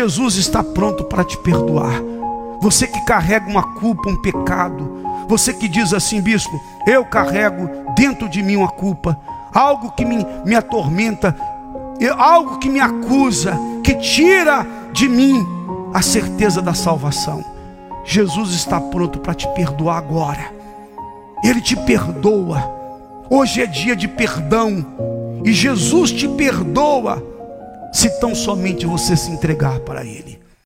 Jesus está pronto para te perdoar. Você que carrega uma culpa, um pecado, você que diz assim, bispo, eu carrego dentro de mim uma culpa, algo que me, me atormenta, algo que me acusa, que tira de mim a certeza da salvação. Jesus está pronto para te perdoar agora. Ele te perdoa. Hoje é dia de perdão. E Jesus te perdoa se tão somente você se entregar para Ele.